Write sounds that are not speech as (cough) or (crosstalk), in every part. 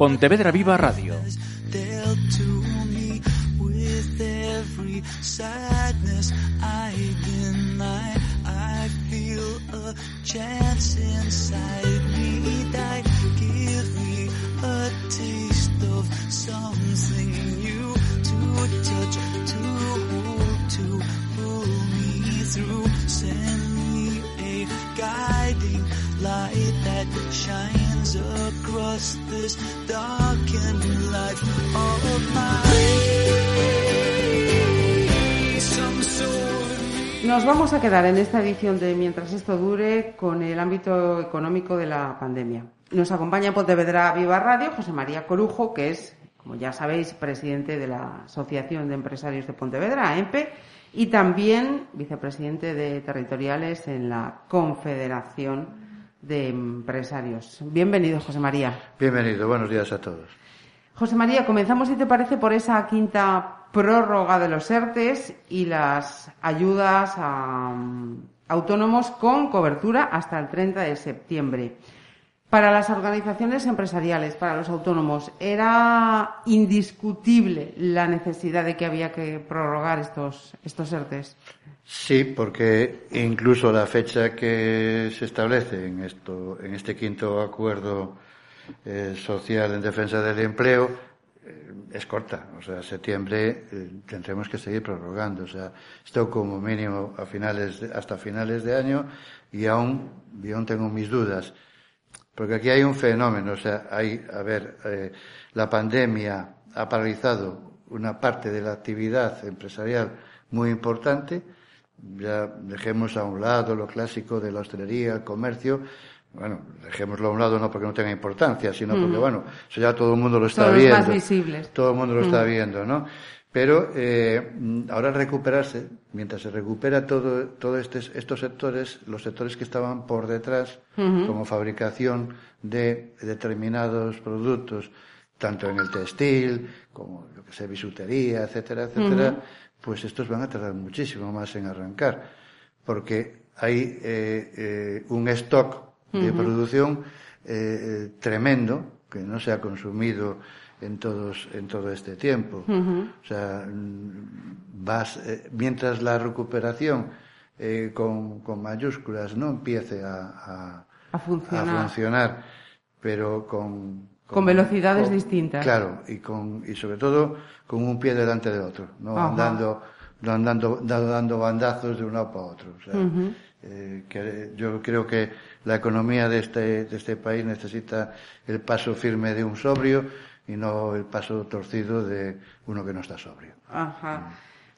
Pontevedra Viva Radio. sadness I deny. I feel a chance inside me a taste of something new to touch, to hold, to me through. Send Nos vamos a quedar en esta edición de Mientras esto dure con el ámbito económico de la pandemia. Nos acompaña en Pontevedra Viva Radio José María Corujo, que es, como ya sabéis, presidente de la Asociación de Empresarios de Pontevedra, EMPE, y también vicepresidente de territoriales en la Confederación de Empresarios. Bienvenido, José María. Bienvenido, buenos días a todos. José María, comenzamos, si te parece, por esa quinta prórroga de los ERTES y las ayudas a mm, autónomos con cobertura hasta el 30 de septiembre. Para las organizaciones empresariales, para los autónomos, ¿era indiscutible la necesidad de que había que prorrogar estos, estos ERTES? Sí, porque incluso la fecha que se establece en, esto, en este quinto acuerdo eh, social en defensa del empleo eh, es corta. O sea, septiembre eh, tendremos que seguir prorrogando. O sea, esto como mínimo a finales hasta finales de año y aún, y aún tengo mis dudas. Porque aquí hay un fenómeno. O sea, hay, a ver, eh, la pandemia ha paralizado una parte de la actividad empresarial muy importante. Ya dejemos a un lado lo clásico de la hostelería, el comercio, bueno, dejémoslo a un lado no porque no tenga importancia, sino porque, bueno, eso ya todo el mundo lo está viendo. Más visibles. Todo el mundo lo está viendo, ¿no? Pero eh, ahora recuperarse, mientras se recupera todo, todo este, estos sectores, los sectores que estaban por detrás, como fabricación de determinados productos, tanto en el textil, como lo que sea bisutería, etcétera, etcétera, pues estos van a tardar muchísimo más en arrancar, porque hay eh, eh, un stock de producción eh, tremendo que no se ha consumido en todos en todo este tiempo. O sea vas eh, mientras la recuperación eh, con, con, mayúsculas no empiece a, a, funcionar. pero con, con, velocidades distintas. Claro y con y sobre todo con un pie delante del otro no andando no andando dando bandazos de un lado para otro o sea, eh, que yo creo que la economía de este, de este país necesita el paso firme de un sobrio y no el paso torcido de uno que no está sobrio. Ajá.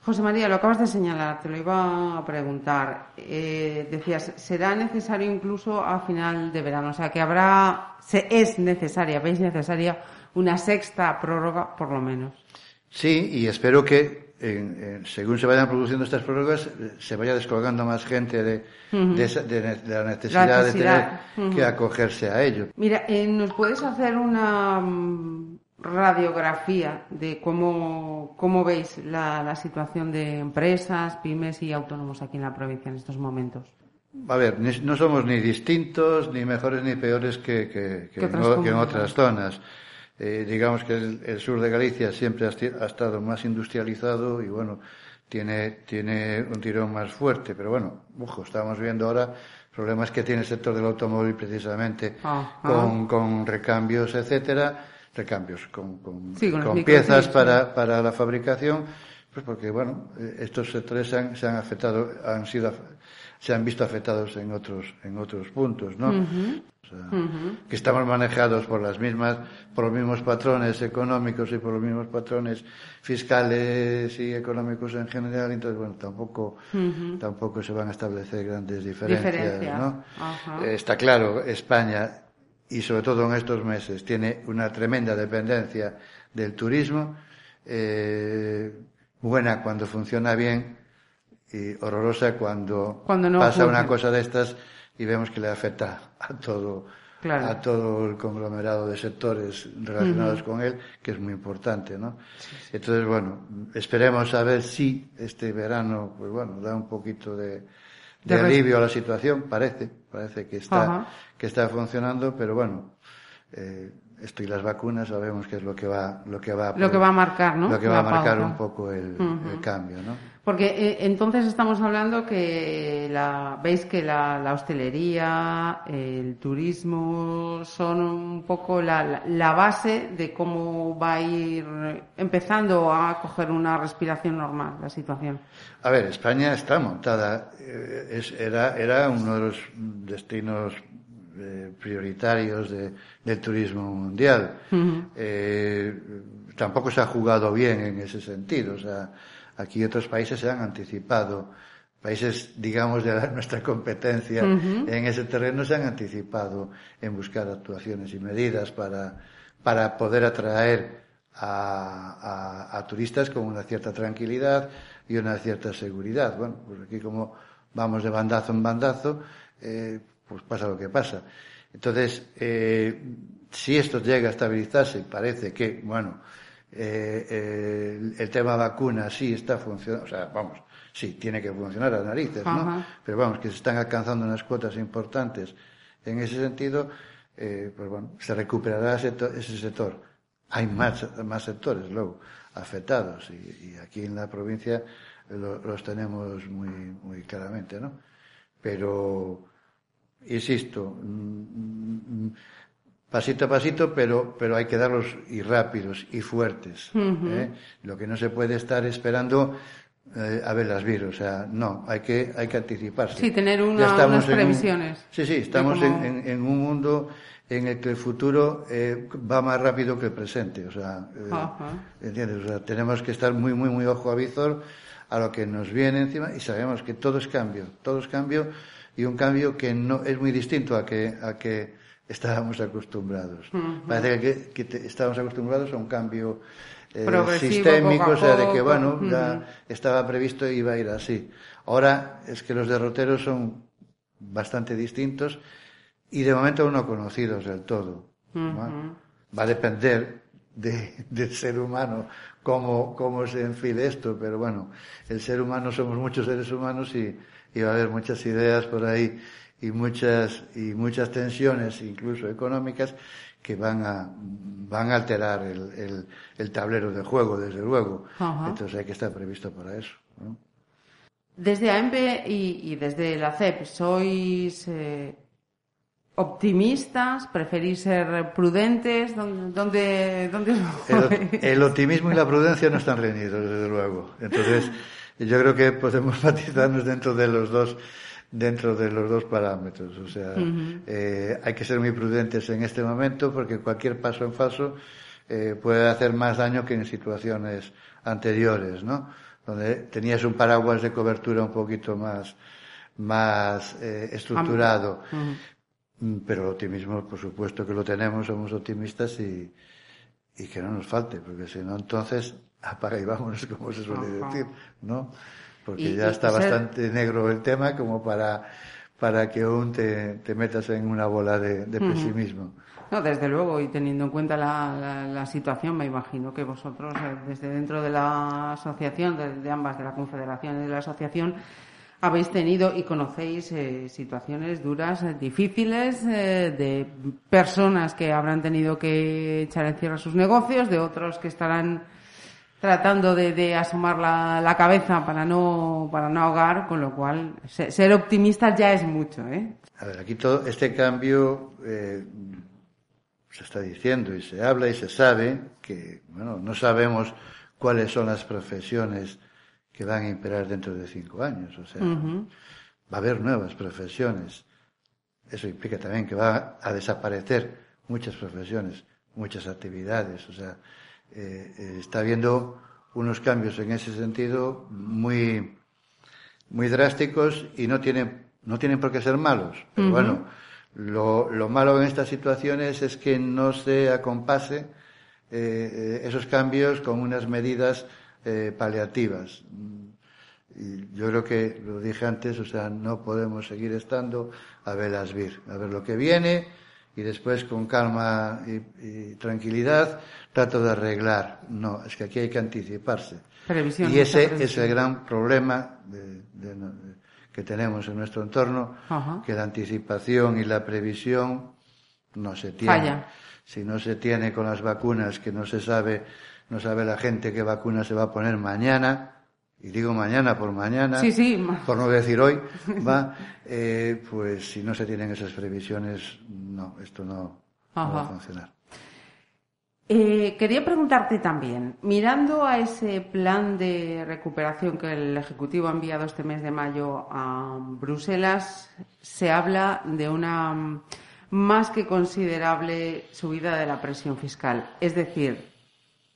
José María, lo acabas de señalar, te lo iba a preguntar. Eh, decías, será necesario incluso a final de verano, o sea que habrá, se, es necesaria, veis necesaria una sexta prórroga por lo menos. Sí, y espero que según se vayan produciendo estas prórrogas, se vaya descolgando más gente de, la necesidad, de tener que acogerse a ello. Mira, eh, ¿nos puedes hacer una mm, radiografía de cómo, cómo veis la, situación de empresas, pymes y autónomos aquí en la provincia en estos momentos? A ver, no somos ni distintos, ni mejores ni peores que, en otras zonas. Eh, digamos que el, sur de Galicia siempre ha, estado más industrializado y bueno, tiene, tiene un tirón más fuerte, pero bueno, ojo, estamos viendo ahora problemas que tiene el sector del automóvil precisamente ah, ah. con, con, recambios, etcétera, recambios con, con, piezas para, para la fabricación, pues porque bueno, eh, estos sectores se han, se han afectado, han sido se han visto afectados en otros, en otros puntos, ¿no? O sea, que estamos manejados por las mismas, por los mismos patrones económicos y por los mismos patrones fiscales y económicos en general, entonces bueno, tampoco, tampoco se van a establecer grandes diferencias, Diferencias, ¿no? Eh, Está claro, España y sobre todo en estos meses tiene una tremenda dependencia del turismo, eh, buena cuando funciona bien y horrorosa cuando, Cuando no pasa una cosa de estas y vemos que le afecta a todo Claro. a todo el conglomerado de sectores relacionados con él, que es muy importante, ¿no? Entonces, bueno, esperemos a ver si este verano, pues bueno, da un poquito de, de alivio a la situación, parece, parece que está, Ajá. que está funcionando, pero bueno, eh, esto y las vacunas sabemos que es lo que va, lo que va, Lo que va a marcar, ¿no? lo que va a marcar pauta. un poco el, el cambio, ¿no? Porque eh, entonces estamos hablando que la, veis que la, la hostelería, el turismo son un poco la, la- la base de cómo va a ir empezando a coger una respiración normal la situación. A ver, España está montada, eh, es- era, era uno de los destinos eh, prioritarios de- del turismo mundial. Eh, tampoco se ha jugado bien en ese sentido. O sea, aquí otros países se han anticipado. Países, digamos, de la- (laughs) nuestra competencia en ese terreno se han anticipado en buscar actuaciones y medidas para, para poder atraer a, a- a turistas con una cierta tranquilidad y una cierta seguridad. Bueno, pues aquí como vamos de bandazo en bandazo, eh, pues pasa lo que pasa. Entonces, eh, si esto llega a estabilizarse, parece que, bueno, eh, eh, el, tema vacuna sí está funcionando, o sea, vamos, sí, tiene que funcionar a narices, ¿no? Ajá. Pero vamos, que se están alcanzando unas cuotas importantes en ese sentido, eh, pues bueno, se recuperará ese, ese sector. Hay más, más sectores luego afectados y, y aquí en la provincia lo- los tenemos muy, muy claramente, ¿no? Pero, insisto, mm, mm, pasito a pasito, pero, pero hay que darlos y rápidos y fuertes. ¿eh? Lo que no se puede estar esperando eh, a ver las virus, o sea, no, hay que, hay que anticiparse. Sí, tener una- unas un- previsiones. sí, sí, estamos en, en- en un mundo en el que el futuro eh, va más rápido que el presente, o sea, eh. ¿entiendes? O sea, tenemos que estar muy, muy, muy ojo a visor a lo que nos viene encima y sabemos que todo es cambio, todo es cambio y un cambio que no es muy distinto a que, a que estábamos acostumbrados. Parece que, que te- estábamos acostumbrados a un cambio eh, sistémico, o sea, de que bueno, ya estaba previsto y iba a ir así. Ahora es que los derroteros son bastante distintos y de momento no conocidos del todo. ¿no? Va a depender de- del ser humano cómo, cómo se enfile esto, pero bueno, el ser humano somos muchos seres humanos y, y va a haber muchas ideas por ahí y muchas, y muchas tensiones, incluso económicas, que van a, van a alterar el, el, el tablero de juego, desde luego. Ajá. Entonces hay que estar previsto para eso. ¿no? Desde AEMPE y, y desde la CEP, ¿sois eh, optimistas? ¿Preferís ser prudentes? ¿Dónde, dónde, El, el optimismo y la prudencia no están reñidos, desde luego. Entonces, yo creo que podemos (laughs) matizarnos dentro de los dos, dentro de los dos parámetros. O sea, eh, hay que ser muy prudentes en este momento porque cualquier paso en falso eh, puede hacer más daño que en situaciones anteriores, ¿no? Donde tenías un paraguas de cobertura un poquito más, más eh, estructurado. Mm, Pero el optimismo, por supuesto que lo tenemos, somos optimistas y, y que no nos falte, porque si no, entonces (laughs) apaga y vámonos, como se suele decir, ¿no? Porque Y- ya y está ser- bastante negro el tema como para, para que aún te, te metas en una bola de, de pesimismo. No, desde luego, y teniendo en cuenta la, la- la situación, me imagino que vosotros, eh, desde dentro de la asociación, de, de ambas, de la Confederación y de la asociación, habéis tenido y conocéis eh, situaciones duras, eh, difíciles, eh, de personas que habrán tenido que echar en cierre sus negocios, de otros que estarán tratando de, de asomar la, la cabeza para no, para no ahogar, con lo cual se- ser optimistas ya es mucho, ¿eh? A ver, aquí todo este cambio eh, se está diciendo y se habla y se sabe que, bueno, no sabemos cuáles son las profesiones que van a imperar dentro de cinco años. O sea, va a haber nuevas profesiones. Eso implica también que va a desaparecer muchas profesiones, muchas actividades. O sea, eh, eh, está habiendo unos cambios en ese sentido muy, muy drásticos y no tienen, no tienen por qué ser malos. Pero bueno, lo, lo, malo en estas situaciones es que no se acompase eh, esos cambios con unas medidas paliativas. Y yo creo que, lo dije antes, o sea, no podemos seguir estando a velas vir, a ver lo que viene y después con calma y, y, tranquilidad trato de arreglar. No, es que aquí hay que anticiparse. Previsión, y ese es el gran problema de, de, de, que tenemos en nuestro entorno, Ajá. que la anticipación y la previsión no se tiene. Falla. Si no se tiene con las vacunas, que no se sabe, no sabe la gente qué vacuna se va a poner mañana, y digo mañana por mañana, Sí, sí. por no decir hoy, (laughs) va, eh, pues si no se tienen esas previsiones, no, esto no, no va a funcionar. Eh, quería preguntarte también, mirando a ese plan de recuperación que el Ejecutivo ha enviado este mes de mayo a Bruselas, se habla de una más que considerable subida de la presión fiscal, es decir,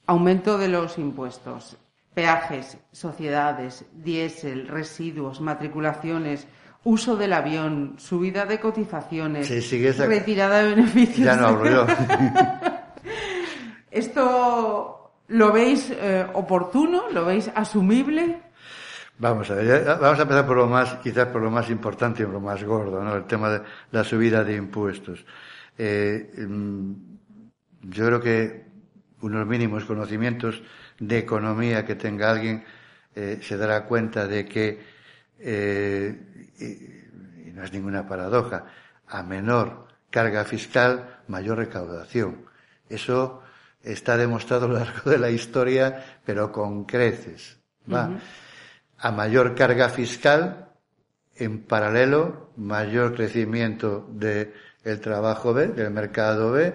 aumento de los impuestos, peajes, sociedades, diésel, residuos, matriculaciones, uso del avión, subida de cotizaciones, Sí, sigue esa- retirada de beneficios. Ya no hablo. (laughs) ¿Esto lo veis eh, oportuno? ¿Lo veis asumible? Vamos a ver, vamos a empezar por lo más, quizás por lo más importante y por lo más gordo, ¿no? El tema de la subida de impuestos. Eh, mm, yo creo que unos mínimos conocimientos de economía que tenga alguien eh, se dará cuenta de que, eh, y, y no es ninguna paradoja, a menor carga fiscal, mayor recaudación. Eso está demostrado a lo largo de la historia, pero con creces. ¿va? A mayor carga fiscal, en paralelo, mayor crecimiento del trabajo B, del mercado B,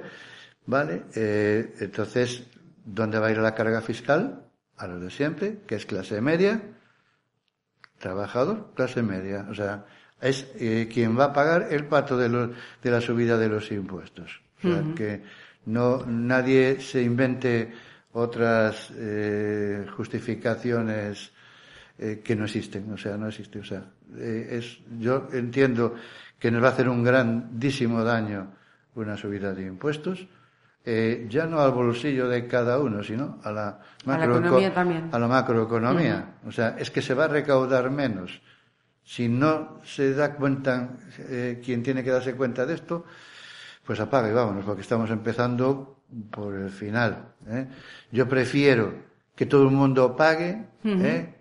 ¿vale? Eh, entonces, ¿dónde va a ir la carga fiscal? A lo de siempre, que es clase media, trabajador, clase media. O sea, es eh, quien va a pagar el pato de, los, de la subida de los impuestos. O sea, que no, nadie se invente otras eh, justificaciones eh, que no existen. O sea, no existe. O sea, eh, es, yo entiendo que nos va a hacer un grandísimo daño una subida de impuestos. Eh, ya no al bolsillo de cada uno, sino a la, A la también. a la macroeconomía. O sea, es que se va a recaudar menos. Si no se da cuenta, eh, quien tiene que darse cuenta de esto, pues apaga y vámonos, porque estamos empezando por el final. ¿eh? Yo prefiero que todo el mundo pague, ¿eh?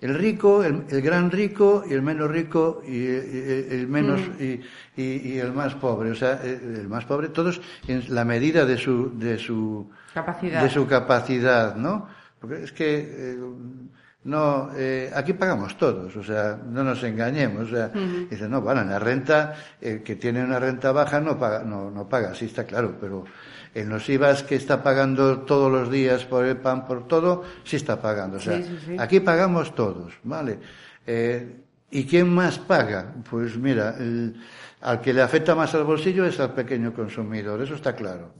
El rico, el, el gran rico y el menos rico y, y- el menos y, y- y el más pobre, o sea, eh, el más pobre, todos en la medida de su de su Capacidad. de su capacidad, ¿no? Porque es que eh, no eh, aquí pagamos todos, o sea, no nos engañemos, o sea, dice no, bueno, en la renta el que tiene una renta baja no paga, no no paga, sí está claro, pero en los IVAs que está pagando todos los días por el pan, por todo, sí está pagando, o sea, Sí, sí, sí. aquí pagamos todos, ¿vale? Eh, ¿Y quién más paga? Pues mira, el- al que le afecta más al bolsillo es al pequeño consumidor, eso está claro.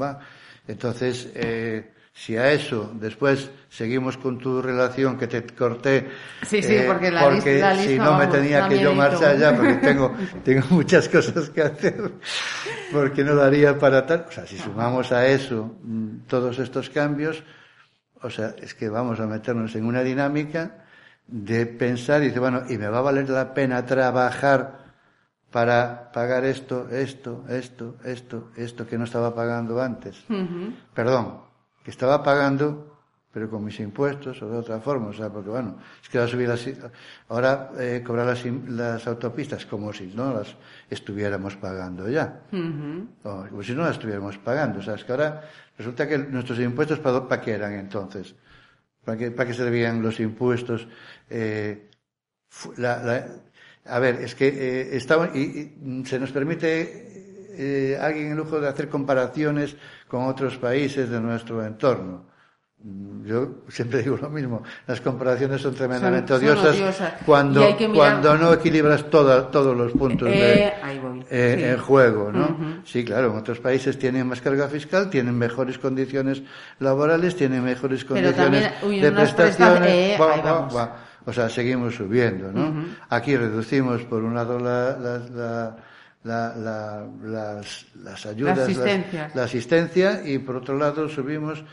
¿va? Entonces, eh, si a eso después seguimos con tu relación que te corté, eh, Sí, sí, porque la la si lista, no me tenía que yo marchar ya porque tengo, tengo (laughs) muchas cosas que hacer, porque no daría para tal. O sea, si sumamos a eso mm, todos estos cambios, o sea, es que vamos a meternos en una dinámica de pensar y decir, bueno, ¿y me va a valer la pena trabajar para pagar esto, esto, esto, esto, esto que no estaba pagando antes? Perdón, que estaba pagando, pero con mis impuestos o de otra forma, o sea, porque bueno, es que ahora subir las, ahora eh, cobrar las, las autopistas como si no las estuviéramos pagando ya. O como si no las estuviéramos pagando. O sea, es que ahora resulta que nuestros impuestos, ¿para, para qué eran entonces? ¿Para qué, para qué servían los impuestos? Eh, la- la- a ver, es que eh, estamos, y, y se nos permite eh, alguien el lujo de hacer comparaciones con otros países de nuestro entorno. Yo siempre digo lo mismo, las comparaciones son tremendamente Son- son odiosas, cuando cuando no equilibras toda- todos los puntos de, Eh, voy, eh, sí. en juego, ¿no? Sí, claro, en otros países tienen más carga fiscal, tienen mejores condiciones laborales, tienen mejores condiciones también, uy, de prestaciones. presta- eh. O sea, seguimos subiendo, ¿no? Aquí reducimos por un lado la- la- la- la- la- las, las ayudas, La asistencia. la asistencia y por otro lado subimos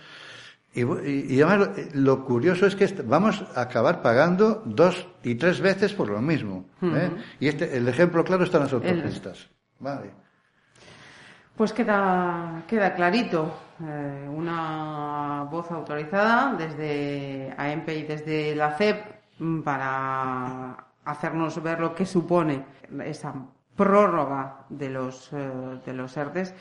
y, y- y además lo, lo curioso es que vamos a acabar pagando dos y tres veces por lo mismo. ¿eh? Y este, el ejemplo claro está en las autopistas. Vale. Pues queda, queda clarito. eh, una voz autorizada desde AEMPE y desde la CEP para hacernos ver lo que supone esa prórroga de los, eh, de los ERTES.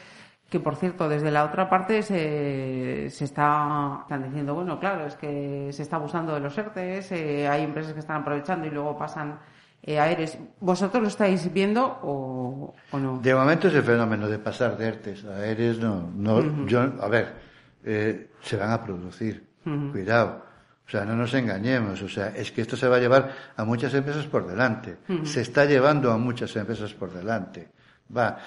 Que por cierto, desde la otra parte se, se está están diciendo, bueno, claro, es que se está abusando de los ERTES, eh, hay empresas que están aprovechando y luego pasan eh, a ERES. ¿Vosotros lo estáis viendo o, o no? De momento ese fenómeno de pasar de ERTES a ERES no, no yo, a ver, eh, se van a producir, cuidado. O sea, no nos engañemos, o sea, es que esto se va a llevar a muchas empresas por delante. Se está llevando a muchas empresas por delante. Va.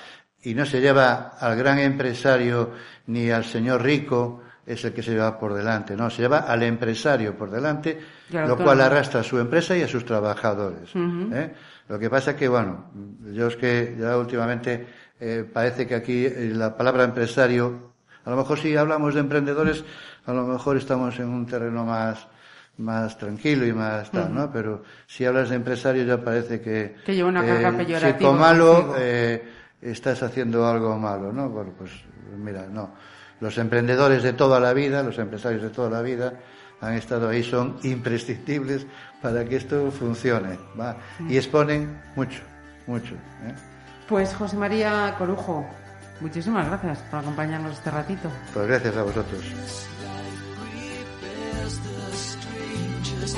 Y no se lleva al gran empresario ni al señor rico, es el que se lleva por delante, no, se lleva al empresario por delante, lo cual arrastra a su empresa y a sus trabajadores. ¿eh? Lo que pasa que, bueno, yo es que ya últimamente eh, parece que aquí la palabra empresario, a lo mejor si hablamos de emprendedores, a lo mejor estamos en un terreno más más tranquilo y más tal, ¿no? Pero si hablas de empresario ya parece que... eh, Que lleva una carga peyorativa chico malo, eh, estás haciendo algo malo, ¿no? Bueno, pues mira, no. Los emprendedores de toda la vida, los empresarios de toda la vida, han estado ahí, son imprescindibles para que esto funcione, ¿va? Y exponen mucho, mucho. ¿eh? Pues José María Corujo, muchísimas gracias por acompañarnos este ratito. Pues gracias a vosotros. As the strangest